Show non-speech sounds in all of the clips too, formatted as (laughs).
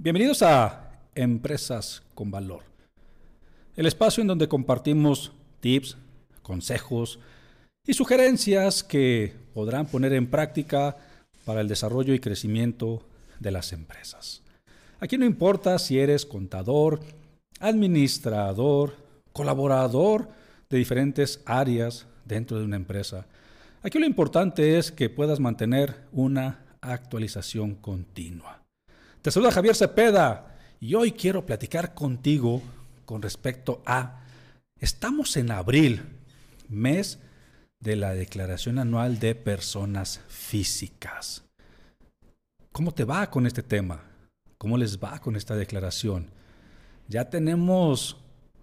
Bienvenidos a Empresas con Valor, el espacio en donde compartimos tips, consejos y sugerencias que podrán poner en práctica para el desarrollo y crecimiento de las empresas. Aquí no importa si eres contador, administrador, colaborador de diferentes áreas dentro de una empresa. Aquí lo importante es que puedas mantener una actualización continua. Te saluda Javier Cepeda y hoy quiero platicar contigo con respecto a, estamos en abril, mes de la Declaración Anual de Personas Físicas. ¿Cómo te va con este tema? ¿Cómo les va con esta declaración? ¿Ya tenemos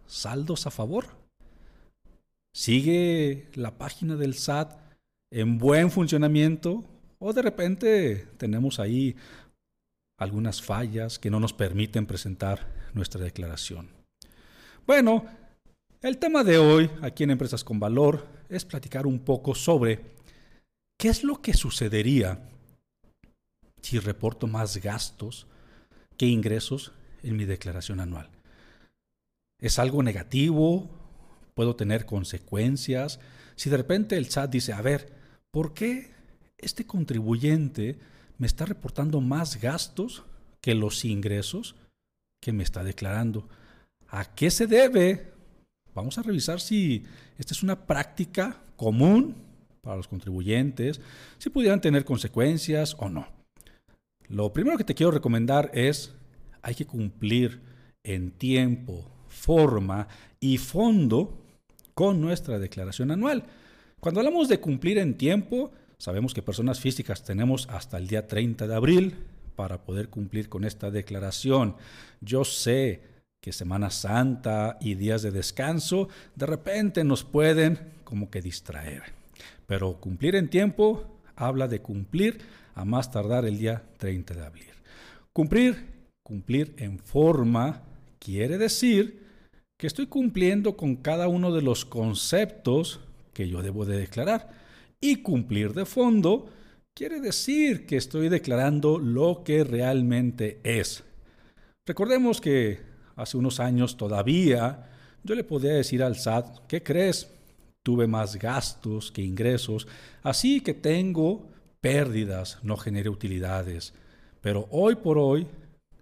saldos a favor? ¿Sigue la página del SAT en buen funcionamiento? ¿O de repente tenemos ahí algunas fallas que no nos permiten presentar nuestra declaración. Bueno, el tema de hoy aquí en Empresas con Valor es platicar un poco sobre qué es lo que sucedería si reporto más gastos que ingresos en mi declaración anual. ¿Es algo negativo? ¿Puedo tener consecuencias? Si de repente el SAT dice, a ver, ¿por qué este contribuyente me está reportando más gastos que los ingresos que me está declarando. ¿A qué se debe? Vamos a revisar si esta es una práctica común para los contribuyentes, si pudieran tener consecuencias o no. Lo primero que te quiero recomendar es, hay que cumplir en tiempo, forma y fondo con nuestra declaración anual. Cuando hablamos de cumplir en tiempo, Sabemos que personas físicas tenemos hasta el día 30 de abril para poder cumplir con esta declaración. Yo sé que Semana Santa y días de descanso de repente nos pueden como que distraer. Pero cumplir en tiempo habla de cumplir a más tardar el día 30 de abril. Cumplir, cumplir en forma quiere decir que estoy cumpliendo con cada uno de los conceptos que yo debo de declarar. Y cumplir de fondo quiere decir que estoy declarando lo que realmente es. Recordemos que hace unos años todavía yo le podía decir al SAT, ¿qué crees? Tuve más gastos que ingresos, así que tengo pérdidas, no generé utilidades. Pero hoy por hoy,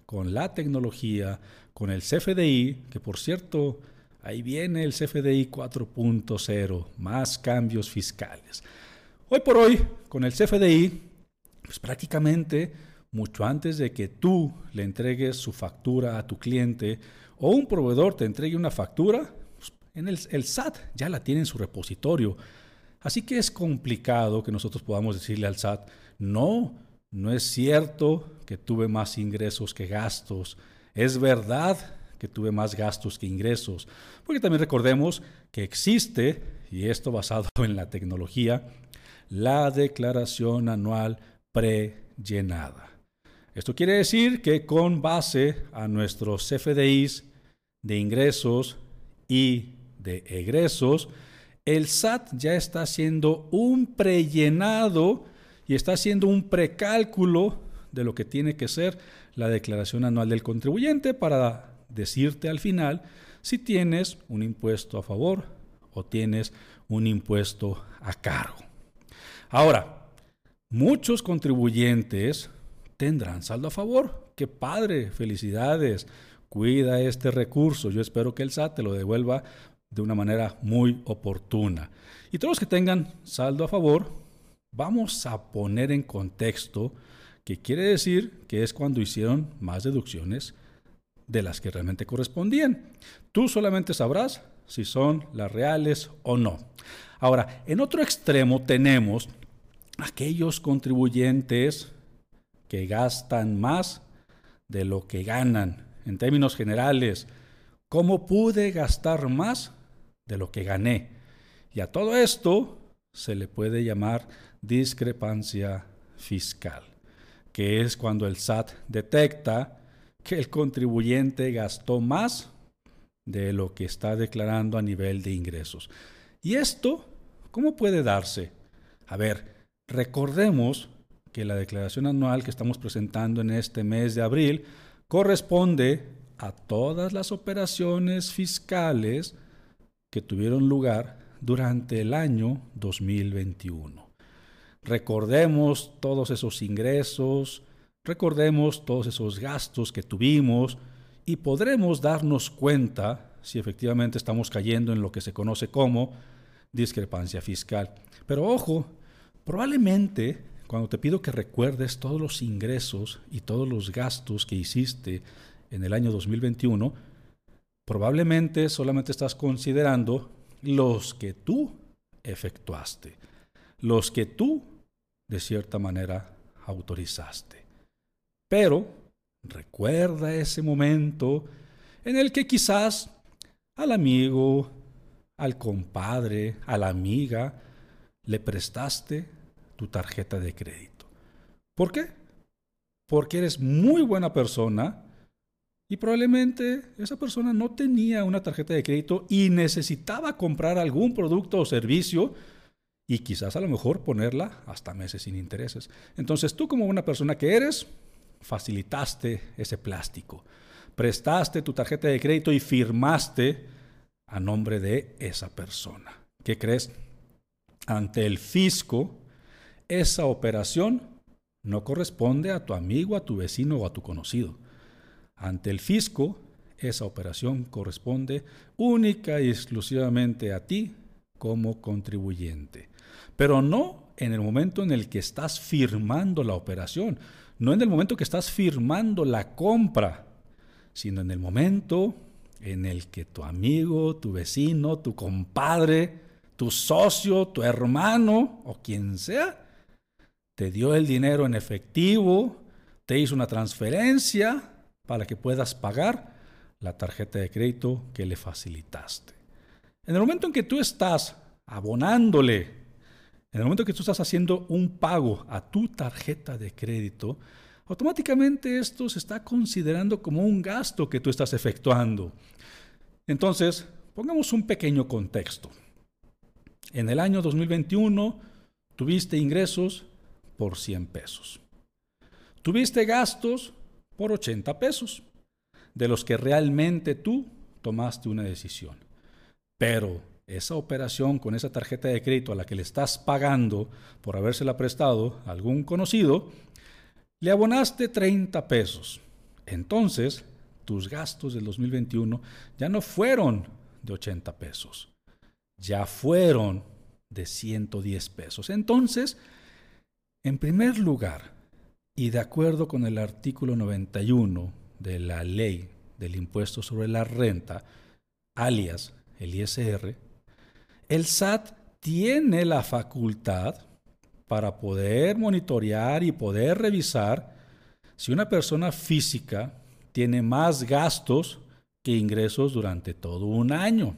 con la tecnología, con el CFDI, que por cierto, ahí viene el CFDI 4.0, más cambios fiscales. Hoy por hoy, con el CFDI, pues prácticamente mucho antes de que tú le entregues su factura a tu cliente o un proveedor te entregue una factura, pues en el, el SAT ya la tiene en su repositorio. Así que es complicado que nosotros podamos decirle al SAT, no, no es cierto que tuve más ingresos que gastos. Es verdad que tuve más gastos que ingresos. Porque también recordemos que existe, y esto basado en la tecnología, la declaración anual prellenada. Esto quiere decir que con base a nuestros CFDIs de ingresos y de egresos, el SAT ya está haciendo un prellenado y está haciendo un precálculo de lo que tiene que ser la declaración anual del contribuyente para decirte al final si tienes un impuesto a favor o tienes un impuesto a cargo. Ahora, Muchos contribuyentes tendrán saldo a favor. ¡Qué padre! ¡Felicidades! Cuida este recurso. Yo espero que el SAT te lo devuelva de una manera muy oportuna. Y todos los que tengan saldo a favor, vamos a poner en contexto que quiere decir que es cuando hicieron más deducciones de las que realmente correspondían. Tú solamente sabrás si son las reales o no. Ahora, en otro extremo tenemos aquellos contribuyentes que gastan más de lo que ganan. En términos generales, ¿cómo pude gastar más de lo que gané? Y a todo esto se le puede llamar discrepancia fiscal, que es cuando el SAT detecta que el contribuyente gastó más de lo que está declarando a nivel de ingresos. ¿Y esto cómo puede darse? A ver, recordemos que la declaración anual que estamos presentando en este mes de abril corresponde a todas las operaciones fiscales que tuvieron lugar durante el año 2021. Recordemos todos esos ingresos, recordemos todos esos gastos que tuvimos, y podremos darnos cuenta si efectivamente estamos cayendo en lo que se conoce como discrepancia fiscal. Pero ojo, probablemente cuando te pido que recuerdes todos los ingresos y todos los gastos que hiciste en el año 2021, probablemente solamente estás considerando los que tú efectuaste, los que tú de cierta manera autorizaste. Pero Recuerda ese momento en el que quizás al amigo, al compadre, a la amiga, le prestaste tu tarjeta de crédito. ¿Por qué? Porque eres muy buena persona y probablemente esa persona no tenía una tarjeta de crédito y necesitaba comprar algún producto o servicio y quizás a lo mejor ponerla hasta meses sin intereses. Entonces tú como una persona que eres, facilitaste ese plástico, prestaste tu tarjeta de crédito y firmaste a nombre de esa persona. ¿Qué crees? Ante el fisco, esa operación no corresponde a tu amigo, a tu vecino o a tu conocido. Ante el fisco, esa operación corresponde única y exclusivamente a ti como contribuyente. Pero no en el momento en el que estás firmando la operación no en el momento que estás firmando la compra, sino en el momento en el que tu amigo, tu vecino, tu compadre, tu socio, tu hermano o quien sea, te dio el dinero en efectivo, te hizo una transferencia para que puedas pagar la tarjeta de crédito que le facilitaste. En el momento en que tú estás abonándole en el momento que tú estás haciendo un pago a tu tarjeta de crédito, automáticamente esto se está considerando como un gasto que tú estás efectuando. Entonces, pongamos un pequeño contexto. En el año 2021 tuviste ingresos por 100 pesos. Tuviste gastos por 80 pesos, de los que realmente tú tomaste una decisión. Pero esa operación con esa tarjeta de crédito a la que le estás pagando por habérsela prestado a algún conocido, le abonaste 30 pesos. Entonces, tus gastos del 2021 ya no fueron de 80 pesos, ya fueron de 110 pesos. Entonces, en primer lugar, y de acuerdo con el artículo 91 de la ley del impuesto sobre la renta, alias el ISR, el SAT tiene la facultad para poder monitorear y poder revisar si una persona física tiene más gastos que ingresos durante todo un año.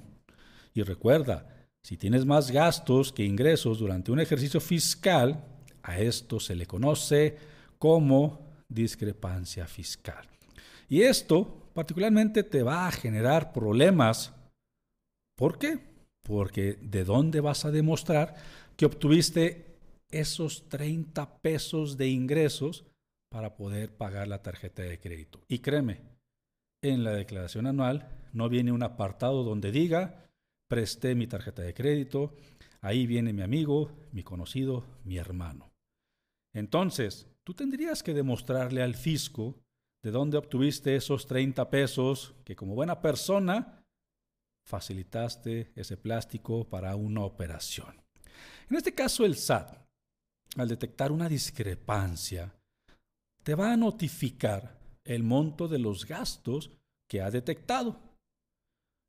Y recuerda, si tienes más gastos que ingresos durante un ejercicio fiscal, a esto se le conoce como discrepancia fiscal. Y esto particularmente te va a generar problemas. ¿Por qué? Porque ¿de dónde vas a demostrar que obtuviste esos 30 pesos de ingresos para poder pagar la tarjeta de crédito? Y créeme, en la declaración anual no viene un apartado donde diga, presté mi tarjeta de crédito, ahí viene mi amigo, mi conocido, mi hermano. Entonces, tú tendrías que demostrarle al fisco de dónde obtuviste esos 30 pesos que como buena persona facilitaste ese plástico para una operación. En este caso, el SAT, al detectar una discrepancia, te va a notificar el monto de los gastos que ha detectado.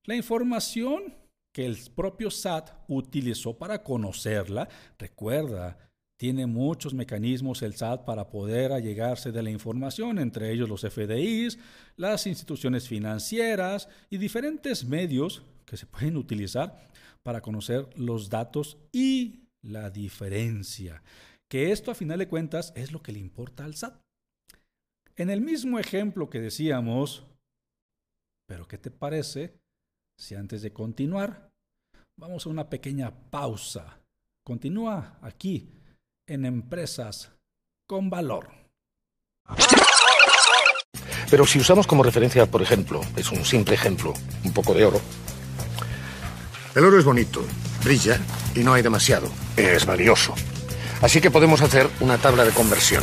La información que el propio SAT utilizó para conocerla, recuerda, tiene muchos mecanismos el SAT para poder allegarse de la información, entre ellos los FDIs, las instituciones financieras y diferentes medios que se pueden utilizar para conocer los datos y la diferencia. Que esto a final de cuentas es lo que le importa al SAT. En el mismo ejemplo que decíamos, pero ¿qué te parece si antes de continuar vamos a una pequeña pausa? Continúa aquí en Empresas con Valor. Pero si usamos como referencia, por ejemplo, es un simple ejemplo, un poco de oro, el oro es bonito, brilla y no hay demasiado. Es valioso. Así que podemos hacer una tabla de conversión.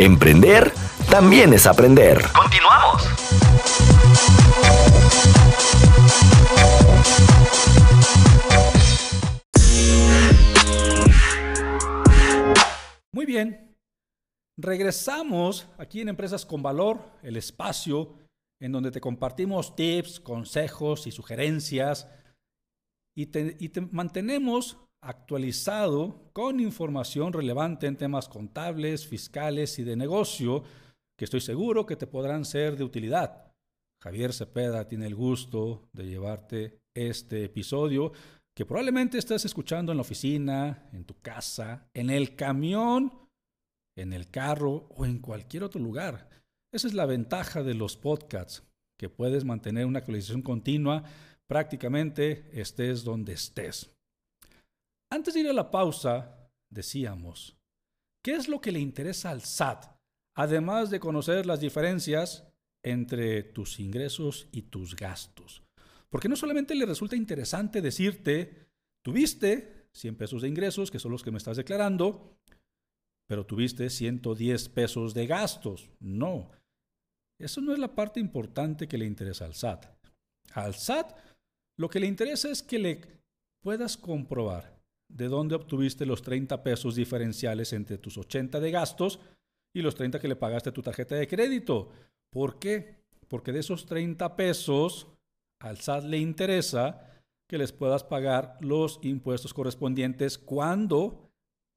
Emprender también es aprender. Continuamos. Muy bien. Regresamos aquí en Empresas con Valor, el espacio en donde te compartimos tips, consejos y sugerencias y te, y te mantenemos actualizado con información relevante en temas contables, fiscales y de negocio que estoy seguro que te podrán ser de utilidad. Javier Cepeda tiene el gusto de llevarte este episodio que probablemente estés escuchando en la oficina, en tu casa, en el camión, en el carro o en cualquier otro lugar. Esa es la ventaja de los podcasts, que puedes mantener una actualización continua prácticamente estés donde estés. Antes de ir a la pausa, decíamos, ¿qué es lo que le interesa al SAT? Además de conocer las diferencias entre tus ingresos y tus gastos. Porque no solamente le resulta interesante decirte, tuviste 100 pesos de ingresos, que son los que me estás declarando, pero tuviste 110 pesos de gastos. No, eso no es la parte importante que le interesa al SAT. Al SAT lo que le interesa es que le puedas comprobar de dónde obtuviste los 30 pesos diferenciales entre tus 80 de gastos y los 30 que le pagaste tu tarjeta de crédito. ¿Por qué? Porque de esos 30 pesos al SAT le interesa que les puedas pagar los impuestos correspondientes cuando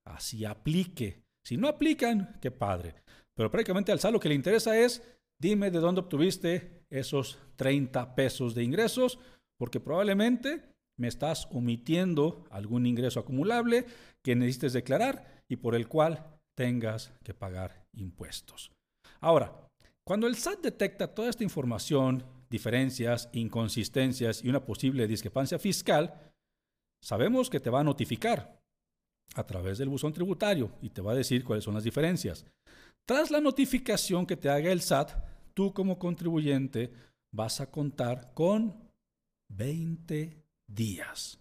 así aplique. Si no aplican, qué padre. Pero prácticamente al SAT lo que le interesa es, dime de dónde obtuviste esos 30 pesos de ingresos, porque probablemente me estás omitiendo algún ingreso acumulable que necesites declarar y por el cual tengas que pagar impuestos. Ahora, cuando el SAT detecta toda esta información, diferencias, inconsistencias y una posible discrepancia fiscal, sabemos que te va a notificar a través del buzón tributario y te va a decir cuáles son las diferencias. Tras la notificación que te haga el SAT, tú como contribuyente vas a contar con 20 días,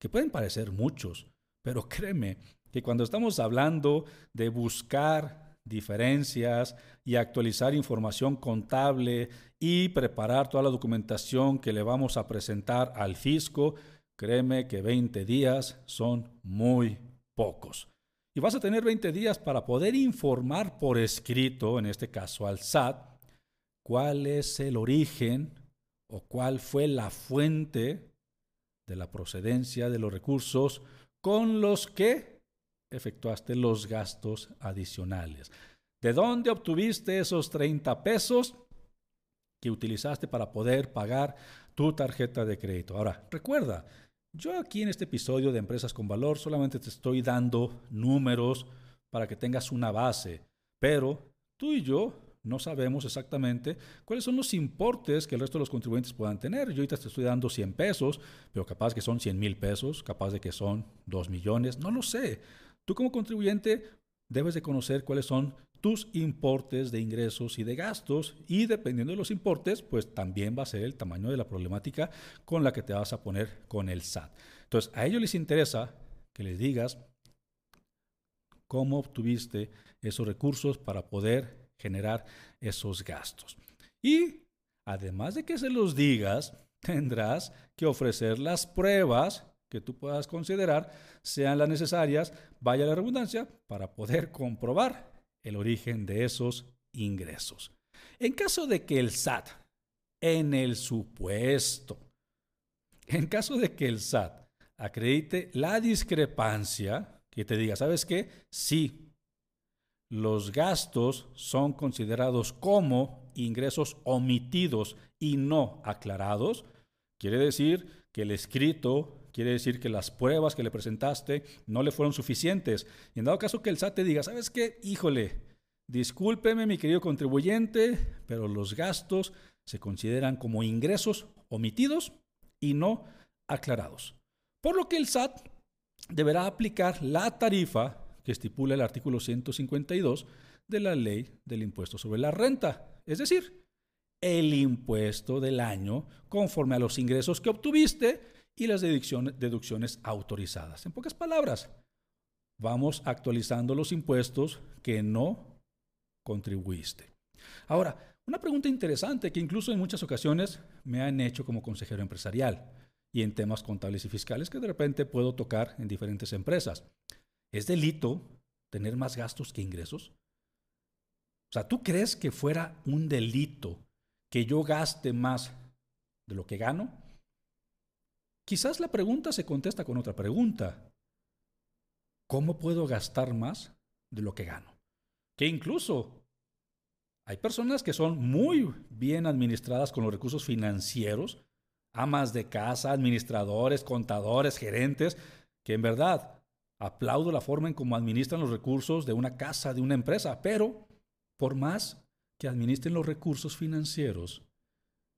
que pueden parecer muchos, pero (laughs) créeme que cuando estamos hablando de buscar diferencias y actualizar información contable y preparar toda la documentación que le vamos a presentar al fisco, créeme que 20 días son muy pocos. Y vas a tener 20 días para poder informar por escrito, en este caso al SAT, cuál es el origen o cuál fue la fuente de la procedencia de los recursos con los que efectuaste los gastos adicionales. ¿De dónde obtuviste esos 30 pesos que utilizaste para poder pagar tu tarjeta de crédito? Ahora, recuerda Yo aquí en este episodio de Empresas con Valor solamente te estoy dando números para que tengas una base, pero tú y yo no sabemos exactamente cuáles son los importes que el resto de los contribuyentes puedan tener. Yo ahorita te estoy dando 100 pesos, pero capaz que son 100 mil pesos, capaz de que son 2 millones, no lo sé. Tú como contribuyente debes de conocer cuáles son tus importes de ingresos y de gastos y dependiendo de los importes, pues también va a ser el tamaño de la problemática con la que te vas a poner con el SAT. Entonces, a ellos les interesa que les digas cómo obtuviste esos recursos para poder generar esos gastos. Y además de que se los digas, (laughs) tendrás que ofrecer las pruebas que tú puedas considerar sean las necesarias, vaya la redundancia, para poder comprobar el origen de esos ingresos. En caso de que el SAT, en el supuesto, en caso de que el SAT acredite la discrepancia, que te diga, ¿sabes qué? Sí, los gastos son considerados como ingresos omitidos y no aclarados, quiere decir que el escrito quiere decir que las pruebas que le presentaste no le fueron suficientes. Y en dado caso que el SAT te diga, ¿sabes qué? Híjole, discúlpeme mi querido contribuyente, pero los gastos se consideran como ingresos omitidos y no aclarados. Por lo que el SAT deberá aplicar la tarifa que estipula el artículo 152 de la ley del impuesto sobre la renta, es decir, el impuesto del año conforme a los ingresos que obtuviste y las deducciones autorizadas. En pocas palabras, vamos actualizando los impuestos que no contribuiste. Ahora, una pregunta interesante que incluso en muchas ocasiones me han hecho como consejero empresarial y en temas contables y fiscales que de repente puedo tocar en diferentes empresas. ¿Es delito tener más gastos que ingresos? O sea, ¿tú crees que fuera un delito que yo gaste más de lo que gano? Quizás la pregunta se contesta con otra pregunta. ¿Cómo puedo gastar más de lo que gano? Que incluso hay personas que son muy bien administradas con los recursos financieros, amas de casa, administradores, contadores, gerentes, que en verdad aplaudo la forma en cómo administran los recursos de una casa, de una empresa, pero por más que administren los recursos financieros,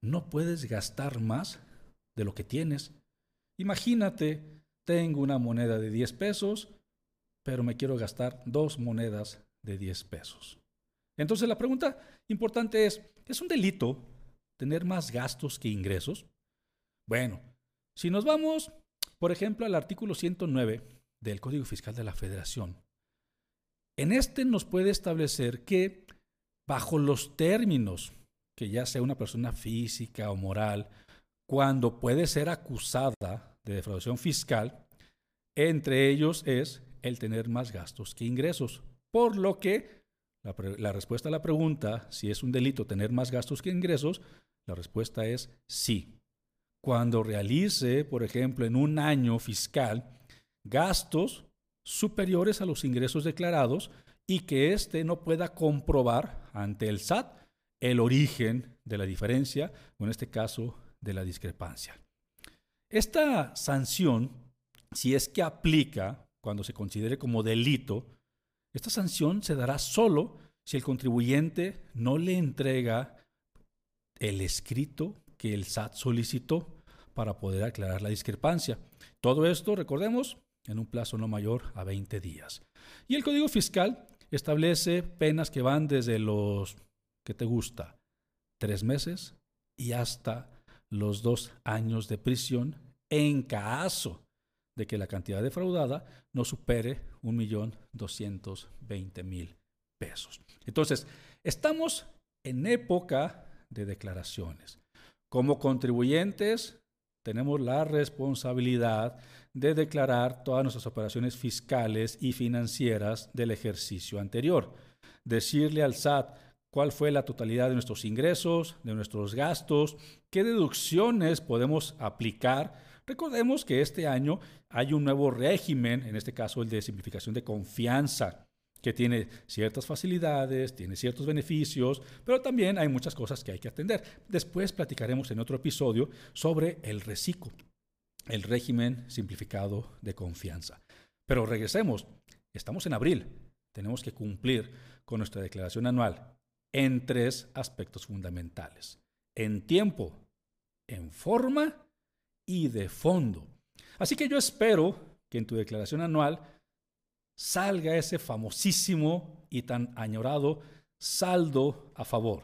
no puedes gastar más de lo que tienes Imagínate, tengo una moneda de 10 pesos, pero me quiero gastar dos monedas de 10 pesos. Entonces la pregunta importante es, ¿es un delito tener más gastos que ingresos? Bueno, si nos vamos, por ejemplo, al artículo 109 del Código Fiscal de la Federación, en este nos puede establecer que bajo los términos que ya sea una persona física o moral, cuando puede ser acusada de defraudación fiscal, entre ellos es el tener más gastos que ingresos. Por lo que la, respuesta a la pregunta, si es un delito tener más gastos que ingresos, la respuesta es sí. Cuando realice, por ejemplo, en un año fiscal, gastos superiores a los ingresos declarados y que éste no pueda comprobar ante el SAT el origen de la diferencia, o en este caso, de la discrepancia. Esta sanción, si es que aplica cuando se considere como delito, esta sanción se dará solo si el contribuyente no le entrega el escrito que el SAT solicitó para poder aclarar la discrepancia. Todo esto, recordemos, en un plazo no mayor a 20 días. Y el Código Fiscal establece penas que van desde los que te gusta, tres meses y hasta los dos años de prisión en caso de que la cantidad defraudada no supere 1.220.000 pesos. Entonces, estamos en época de declaraciones. Como contribuyentes, tenemos la responsabilidad de declarar todas nuestras operaciones fiscales y financieras del ejercicio anterior. Decirle al SAT cuál fue la totalidad de nuestros ingresos, de nuestros gastos, qué deducciones podemos aplicar. Recordemos que este año hay un nuevo régimen, en este caso el de simplificación de confianza, que tiene ciertas facilidades, tiene ciertos beneficios, pero también hay muchas cosas que hay que atender. Después platicaremos en otro episodio sobre el reciclo. el régimen simplificado de confianza. Pero regresemos, estamos en abril, tenemos que cumplir con nuestra declaración anual en tres aspectos fundamentales, en tiempo, en forma y de fondo. Así que yo espero que en tu declaración anual salga ese famosísimo y tan añorado saldo a favor,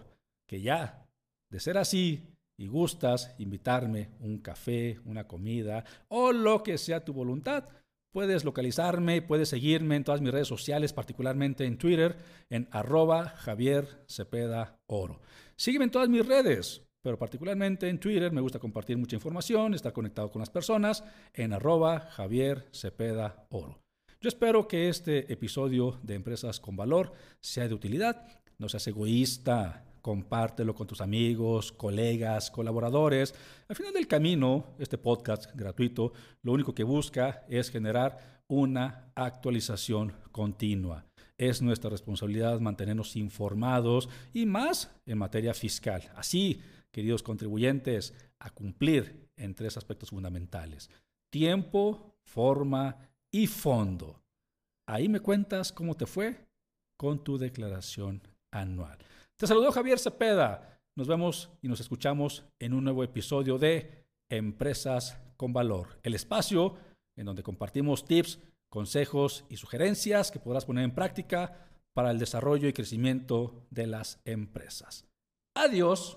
que ya, de ser así, y gustas invitarme un café, una comida o lo que sea tu voluntad, puedes localizarme, puedes seguirme en todas mis redes sociales, particularmente en Twitter, en arroba Javier Cepeda Oro. Sígueme en todas mis redes, pero particularmente en Twitter me gusta compartir mucha información, estar conectado con las personas, en arroba Javier Cepeda Oro. Yo espero que este episodio de Empresas con Valor sea de utilidad, no seas egoísta, compártelo con tus amigos, colegas, colaboradores. Al final del camino, este podcast gratuito lo único que busca es generar una actualización continua. Es nuestra responsabilidad mantenernos informados y más en materia fiscal. Así, queridos contribuyentes, a cumplir en tres aspectos fundamentales. Tiempo, forma y fondo. Ahí me cuentas cómo te fue con tu declaración anual. Te saludó Javier Cepeda. Nos vemos y nos escuchamos en un nuevo episodio de Empresas con Valor, el espacio en donde compartimos tips, consejos y sugerencias que podrás poner en práctica para el desarrollo y crecimiento de las empresas. Adiós.